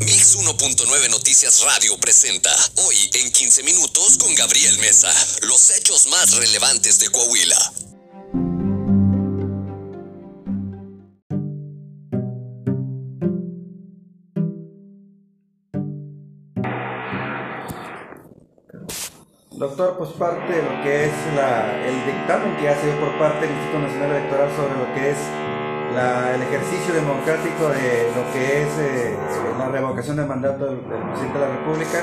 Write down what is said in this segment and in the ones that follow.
Mix 1.9 Noticias Radio presenta hoy en 15 minutos con Gabriel Mesa los hechos más relevantes de Coahuila. Doctor, pues parte de lo que es el dictamen que hace por parte del Instituto Nacional Electoral sobre lo que es el ejercicio democrático de lo que es eh, la revocación del mandato del, presidente de la República,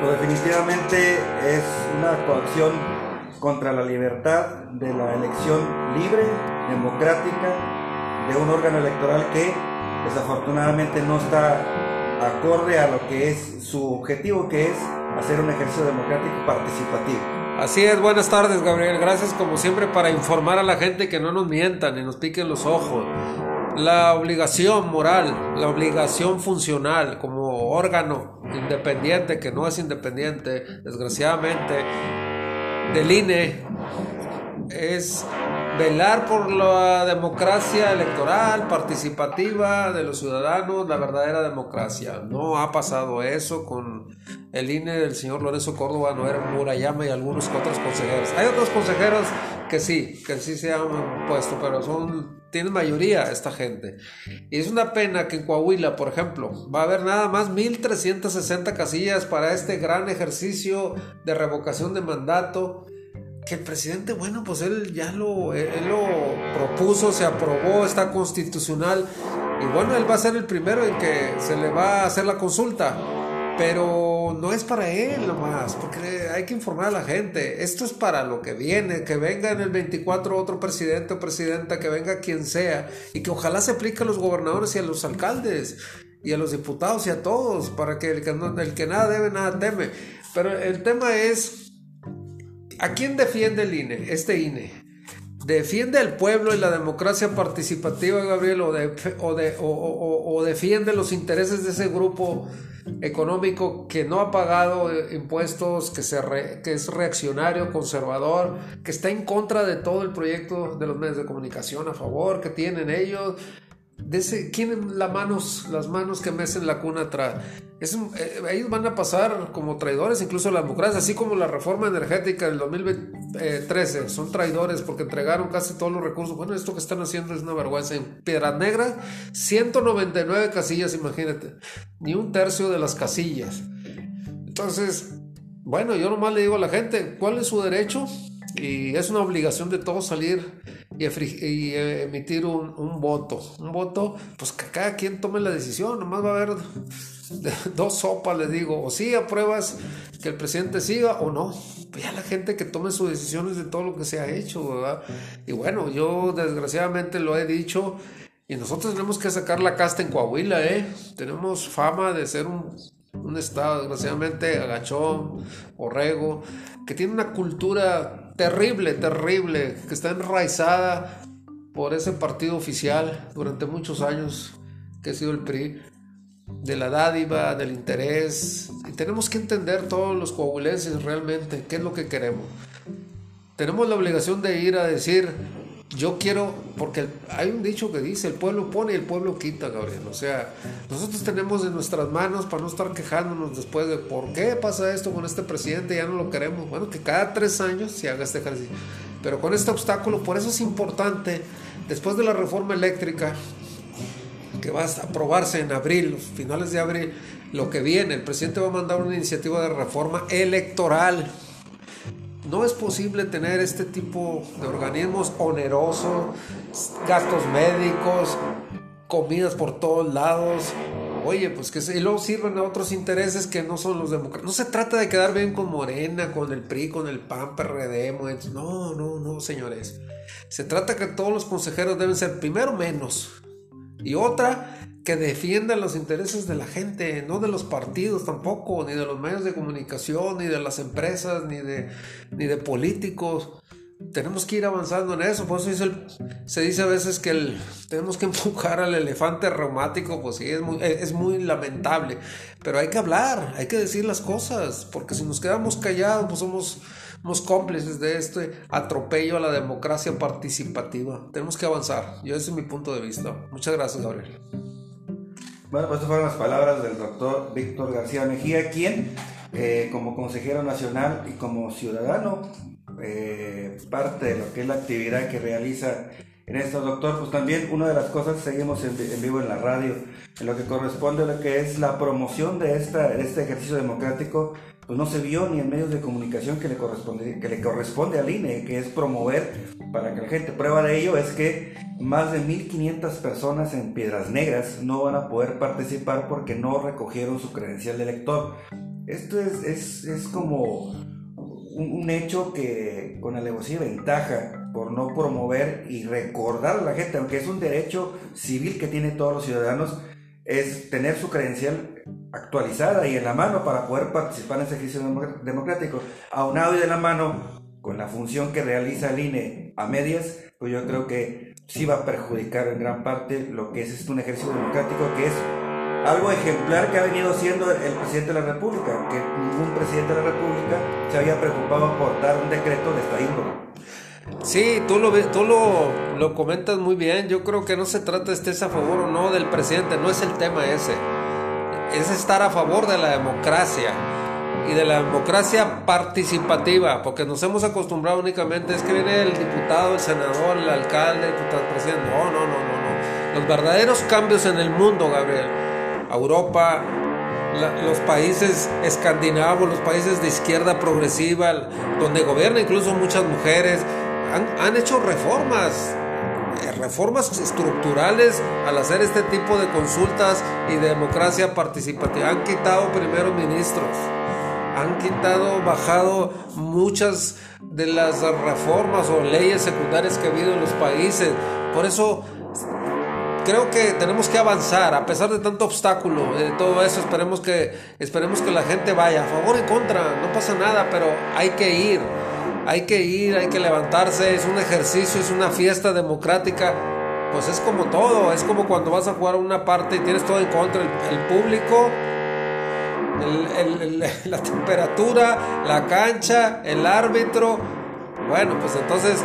pues definitivamente es una coacción contra la libertad de la elección libre, democrática, de un órgano electoral que desafortunadamente no está acorde a lo que es su objetivo, que es hacer un ejercicio democrático participativo. Así es, buenas tardes Gabriel, gracias como siempre para informar a la gente que no nos mientan y nos piquen los ojos. La obligación moral, la obligación funcional como órgano independiente, que no es independiente, desgraciadamente, del INE, es velar por la democracia electoral, participativa de los ciudadanos, la verdadera democracia. No ha pasado eso con el INE del señor Lorenzo Córdoba, Noel Murayama y algunos otros consejeros. Hay otros consejeros que sí, que sí se han puesto, pero son, tienen mayoría esta gente. Y es una pena que en Coahuila, por ejemplo, va a haber nada más 1.360 casillas para este gran ejercicio de revocación de mandato que el presidente, bueno, pues él ya lo, él, lo propuso, se aprobó, está constitucional y bueno, él va a ser el primero en que se le va a hacer la consulta. Pero no es para él nomás, porque hay que informar a la gente. Esto es para lo que viene, que venga en el 24 otro presidente o presidenta, que venga quien sea, y que ojalá se aplique a los gobernadores y a los alcaldes, y a los diputados y a todos, para que el que, el que nada debe, nada teme. Pero el tema es ¿A quién defiende el INE, este INE? ¿Defiende al pueblo y la democracia participativa, Gabriel, o, o, defiende los intereses de ese grupo económico que no ha pagado impuestos, que, se que es reaccionario, conservador, que está en contra de todo el proyecto de los medios de comunicación a favor, que tienen ellos? De ese, ¿quién las manos, las manos que mecen la cuna atrás? Es, eh, ellos van a pasar como traidores incluso la democracia, así como la reforma energética del 2013, son traidores porque entregaron casi todos los recursos. Bueno, esto que están haciendo es una vergüenza. En Piedras Negras, 199 casillas, imagínate, ni un tercio de las casillas. Entonces, bueno, yo nomás le digo a la gente, ¿cuál es su derecho? Y es una obligación de todos salir y, emitir un, voto. Un voto, pues que cada quien tome la decisión, nomás va a haber dos sopas, le digo, o sí apruebas que el presidente siga o no. Pues ya la gente que tome sus decisiones de todo lo que se ha hecho, ¿verdad? Y bueno, yo desgraciadamente lo he dicho y nosotros tenemos que sacar la casta en Coahuila, ¿eh? Tenemos fama de ser un, un estado, desgraciadamente, agachón, borrego, que tiene una cultura terrible, terrible, que está enraizada por ese partido oficial durante muchos años que ha sido el PRI, de la dádiva, del interés. Y tenemos que entender todos los coahuilenses realmente qué es lo que queremos. Tenemos la obligación de ir a decir, yo quiero, porque hay un dicho que dice, el pueblo pone y el pueblo quita, Gabriel. O sea, nosotros tenemos en nuestras manos para no estar quejándonos después de por qué pasa esto con este presidente, ya no lo queremos. Bueno, que cada tres años se haga este ejercicio. Pero con este obstáculo, por eso es importante, después de la reforma eléctrica, que va a aprobarse en abril, finales de abril, lo que viene, el presidente va a mandar una iniciativa de reforma electoral no es posible tener este tipo de organismos onerosos, gastos médicos, comidas por todos lados. Oye, pues que se, y luego sirven a otros intereses que no son los democráticos. No se trata de quedar bien con Morena, con el PRI, con el PAN, PRD, no, no, no, señores. Se trata que todos los consejeros deben ser primero menos y otra que defiendan los intereses de la gente, no de los partidos tampoco, ni de los medios de comunicación, ni de las empresas, ni de, ni de políticos. Tenemos que ir avanzando en eso, por eso se dice a veces que tenemos que empujar al elefante reumático, pues sí, es muy, es muy lamentable, pero hay que hablar, hay que decir las cosas, porque si nos quedamos callados, pues somos, somos cómplices de este atropello a la democracia participativa. Tenemos que avanzar, yo ese es mi punto de vista. Muchas gracias, Gabriel. Bueno, pues estas fueron las palabras del doctor Víctor García Mejía, quien eh, como consejero nacional y como ciudadano, eh, parte de lo que es la actividad que realiza en esto, doctor, pues también una de las cosas, seguimos en, vivo en la radio, en lo que corresponde a lo que es la promoción de, esta, de este ejercicio democrático, pues no se vio ni en medios de comunicación que le, corresponde, que le corresponde al INE, que es promover para que la gente, prueba de ello es que más de 1.500 personas en Piedras Negras no van a poder participar porque no recogieron su credencial de elector. Esto es, es, es como un, hecho que con alevosía ventaja por no promover y recordar a la gente, aunque es un derecho civil que tienen todos los ciudadanos, es tener su credencial actualizada y en la mano para poder participar en ese ejercicio democrático. Aunado y de la mano con la función que realiza el INE a medias, pues yo creo que sí va a perjudicar en gran parte lo que es un ejercicio democrático que es algo ejemplar que ha venido siendo el presidente de la República, que ningún presidente de la República se había preocupado por dar un decreto de esta índole. Sí, tú lo, tú lo, lo comentas muy bien. Yo creo que no se trata de estés a favor o no del presidente, no es el tema ese. Es estar a favor de la democracia y de la democracia participativa, porque nos hemos acostumbrado únicamente, es que viene el diputado, el senador, el alcalde, el presidente. No, no, no, no, no. Los verdaderos cambios en el mundo, Gabriel Europa, los países escandinavos, los países de izquierda progresiva, donde gobiernan incluso muchas mujeres, han, hecho reformas, reformas estructurales al hacer este tipo de consultas y de democracia participativa. Han quitado primeros ministros, han quitado, bajado muchas de las reformas o leyes secundarias que ha habido en los países. Por eso creo que tenemos que avanzar a pesar de tanto obstáculo de todo eso esperemos que esperemos que la gente vaya a favor y contra no pasa nada pero hay que ir hay que ir hay que levantarse es un ejercicio es una fiesta democrática. Pues es como todo es como cuando vas a jugar una parte y tienes todo en contra el, público la temperatura la cancha el árbitro. Bueno pues entonces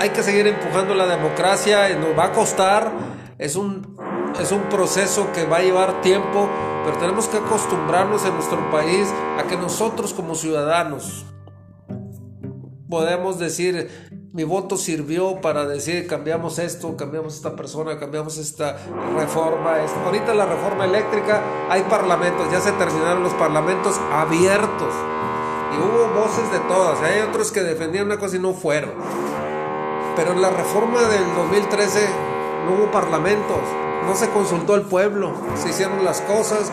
hay que seguir empujando la democracia y nos va a costar es un, es un proceso que va a llevar tiempo, pero tenemos que acostumbrarnos en nuestro país a que nosotros como ciudadanos podemos decir, mi voto sirvió para decir cambiamos esto, cambiamos esta persona, cambiamos esta reforma. Ahorita la reforma eléctrica hay parlamentos, ya se terminaron los parlamentos abiertos. Y hubo voces de todas, hay otros que defendían una cosa y no fueron. Pero en la reforma del 2013 no hubo parlamentos, no se consultó al pueblo, se hicieron las cosas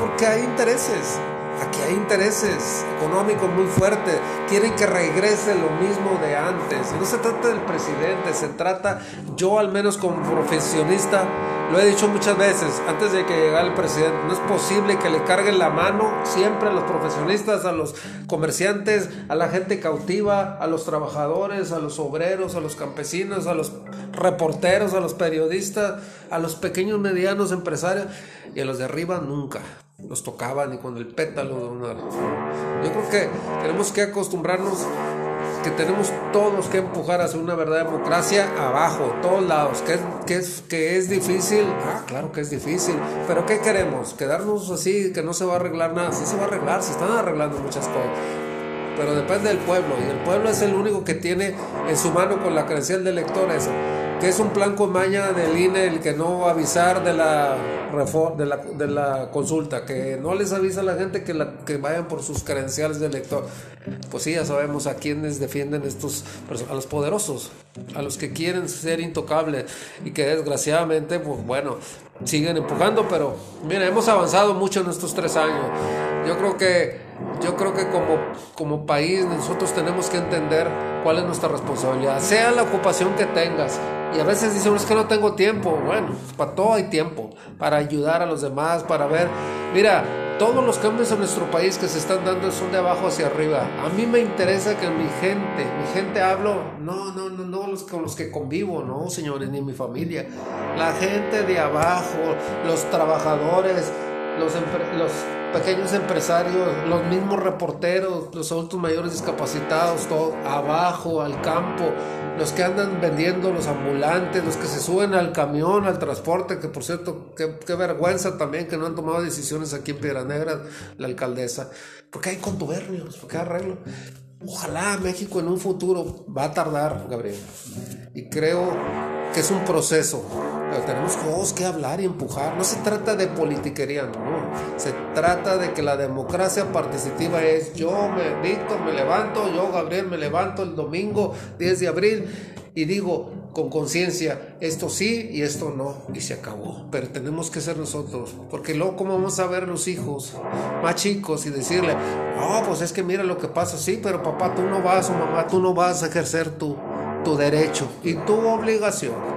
porque hay intereses. Aquí hay intereses económicos muy fuertes. Quieren que regrese lo mismo de antes. no se trata del presidente, se trata, yo al menos como profesionista, lo he dicho muchas veces, antes de que llegara el presidente, no es posible que le carguen la mano siempre a los profesionistas, a los comerciantes, a la gente cautiva, a los trabajadores, a los obreros, a los campesinos, a los reporteros, a los periodistas, a los pequeños, medianos empresarios y a los de arriba nunca los tocaban ni con el pétalo de una. Yo creo que tenemos que acostumbrarnos que tenemos todos que empujar hacia una verdadera democracia abajo, todos lados, que es, que es, que es difícil, ah, claro que es difícil, pero ¿qué queremos? ¿Quedarnos así, que no se va a arreglar nada? Sí se va a arreglar, se están arreglando muchas cosas, pero depende del pueblo, y el pueblo es el único que tiene en su mano con la credencial de elector eso que es un plan con maña del INE el que no avisar de la, de la, de la consulta, que no les avisa a la gente que, la, que vayan por sus credenciales de elector. Pues sí, ya sabemos a quienes defienden estos, a los poderosos, a los que quieren ser intocables y que desgraciadamente, pues bueno, siguen empujando, pero mira, hemos avanzado mucho en estos tres años. Yo creo que, yo creo que como, como país nosotros tenemos que entender cuál es nuestra responsabilidad, sea la ocupación que tengas, y a veces dicen, es que no tengo tiempo. Bueno, para todo hay tiempo. Para ayudar a los demás, para ver. Mira, todos los cambios en nuestro país que se están dando son de abajo hacia arriba. A mí me interesa que mi gente, mi gente hablo, no, no, no, no los con los que convivo, no, señores, ni mi familia. La gente de abajo, los trabajadores, los pequeños empresarios, los mismos reporteros, los adultos mayores discapacitados, todo abajo, al campo, los que andan vendiendo, los ambulantes, los que se suben al camión, al transporte, que por cierto, qué, vergüenza también que no han tomado decisiones aquí en Piedra Negra, la alcaldesa, porque hay contubernios, porque hay arreglo. Ojalá México en un futuro va a tardar, Gabriel. Y creo que es un proceso. Tenemos que hablar y empujar. No se trata de politiquería, no. Se trata de que la democracia participativa es yo me Víctor me levanto, yo Gabriel me levanto el domingo 10 de abril y digo con conciencia, esto sí y esto no, y se acabó. Pero tenemos que ser nosotros, porque luego, ¿cómo vamos a ver los hijos más chicos y decirle, no, pues es que mira lo que pasa, sí, pero papá, tú no vas o mamá, tú no vas a ejercer tu, tu derecho y tu obligación?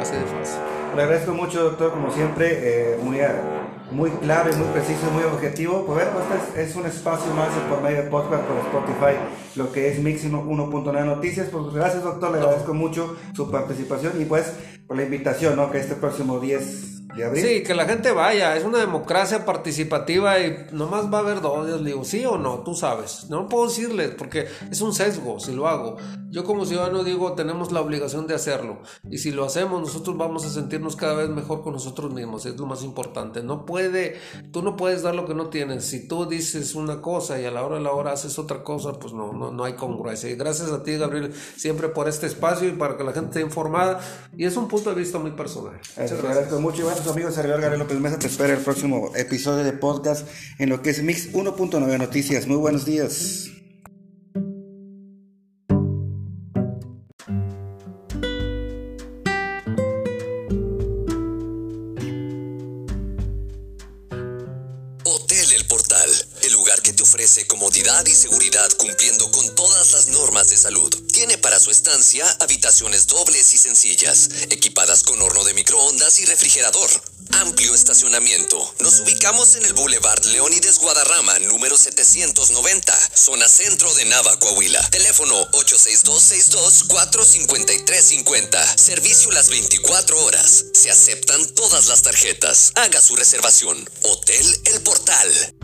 Así de. Le agradezco mucho, doctor, como siempre, eh, muy, muy claro y muy preciso muy objetivo. Pues bueno, este es, un espacio más por medio de podcast por Spotify, lo que es Mix 1.9 Noticias. Pues gracias, doctor, le agradezco mucho su participación y pues por la invitación, ¿no? Que este próximo 10 Sí, que la gente vaya, es una democracia participativa y nomás va a haber dos, les digo, sí o no, tú sabes. No puedo decirles porque es un sesgo si lo hago. Yo como ciudadano digo, tenemos la obligación de hacerlo y si lo hacemos nosotros vamos a sentirnos cada vez mejor con nosotros mismos, es lo más importante. No puede, tú no puedes dar lo que no tienes. Si tú dices una cosa y a la hora de la hora haces otra cosa, pues no, no, no hay congruencia. Y gracias a ti, Gabriel, siempre por este espacio y para que la gente esté informada. Y es un punto de vista muy personal. Muchas gracias. Mucho amigos, servidor Gabriel López Mesa te espera el próximo episodio de podcast en lo que es Mix 1.9 Noticias. Muy buenos días. Y seguridad cumpliendo con todas las normas de salud. Tiene para su estancia habitaciones dobles y sencillas, equipadas con horno de microondas y refrigerador amplio estacionamiento. Nos ubicamos en el Boulevard Leónides Guadarrama, número 790, zona centro de Nava, Coahuila. Teléfono 862-62-45350. Servicio las 24 horas. Se aceptan todas las tarjetas. Haga su reservación. Hotel El Portal.